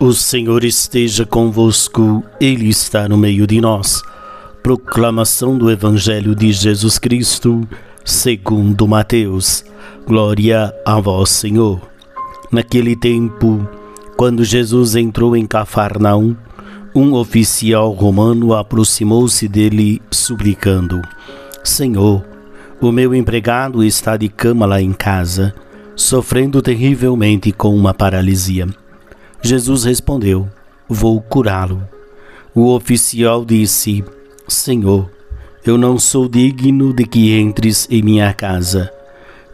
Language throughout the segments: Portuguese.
O Senhor esteja convosco, Ele está no meio de nós. Proclamação do Evangelho de Jesus Cristo, segundo Mateus. Glória a vós, Senhor. Naquele tempo, quando Jesus entrou em Cafarnaum, um oficial romano aproximou-se dele, suplicando: Senhor, o meu empregado está de cama lá em casa, sofrendo terrivelmente com uma paralisia. Jesus respondeu: Vou curá-lo. O oficial disse: Senhor, eu não sou digno de que entres em minha casa.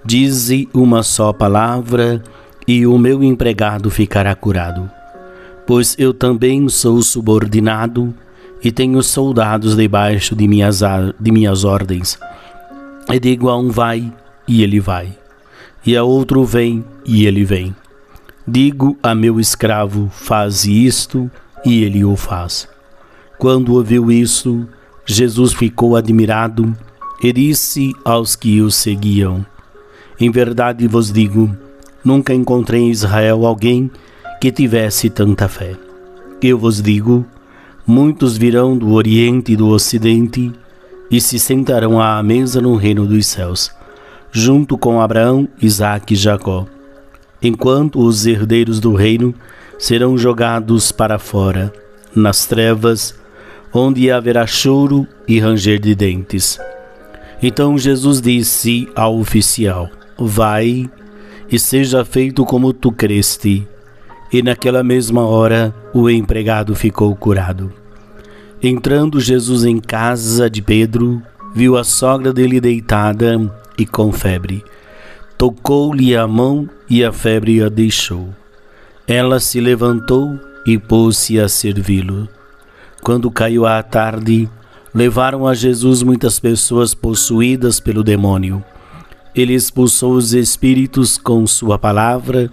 Dize uma só palavra e o meu empregado ficará curado. Pois eu também sou subordinado e tenho soldados debaixo de minhas, de minhas ordens. E digo a um vai, e ele vai, e a outro vem, e ele vem Digo a meu escravo: faz isto, e ele o faz. Quando ouviu isso, Jesus ficou admirado e disse aos que o seguiam: Em verdade vos digo, nunca encontrei em Israel alguém que tivesse tanta fé. Eu vos digo: muitos virão do Oriente e do Ocidente e se sentarão à mesa no reino dos céus, junto com Abraão, Isaque e Jacó enquanto os herdeiros do reino serão jogados para fora, nas trevas, onde haverá choro e ranger de dentes. Então Jesus disse ao oficial: Vai e seja feito como tu creste. E naquela mesma hora o empregado ficou curado. Entrando Jesus em casa de Pedro, viu a sogra dele deitada e com febre tocou-lhe a mão e a febre a deixou. Ela se levantou e pôs-se a servi-lo. Quando caiu a tarde, levaram a Jesus muitas pessoas possuídas pelo demônio. Ele expulsou os espíritos com sua palavra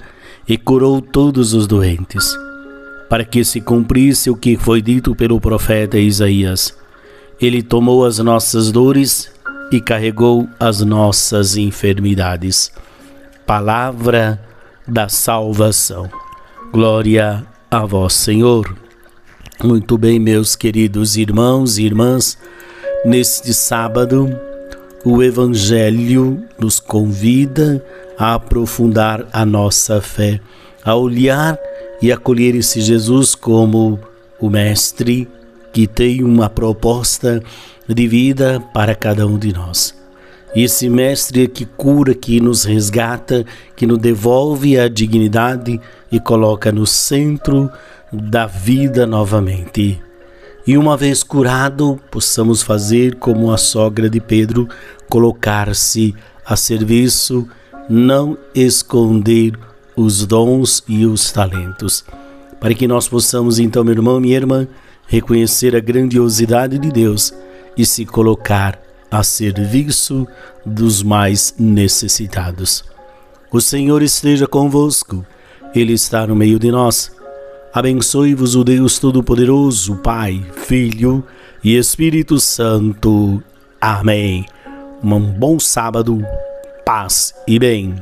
e curou todos os doentes, para que se cumprisse o que foi dito pelo profeta Isaías. Ele tomou as nossas dores e carregou as nossas enfermidades. Palavra da salvação. Glória a vós, Senhor. Muito bem, meus queridos irmãos e irmãs, neste sábado, o Evangelho nos convida a aprofundar a nossa fé, a olhar e acolher esse Jesus como o Mestre que tem uma proposta de vida para cada um de nós. E esse mestre que cura, que nos resgata, que nos devolve a dignidade e coloca no centro da vida novamente. E uma vez curado, possamos fazer como a sogra de Pedro, colocar-se a serviço, não esconder os dons e os talentos. Para que nós possamos, então, meu irmão, minha irmã, reconhecer a grandiosidade de Deus e se colocar a serviço dos mais necessitados. O Senhor esteja convosco, Ele está no meio de nós. Abençoe-vos o Deus Todo-Poderoso, Pai, Filho e Espírito Santo. Amém. Um bom sábado, paz e bem.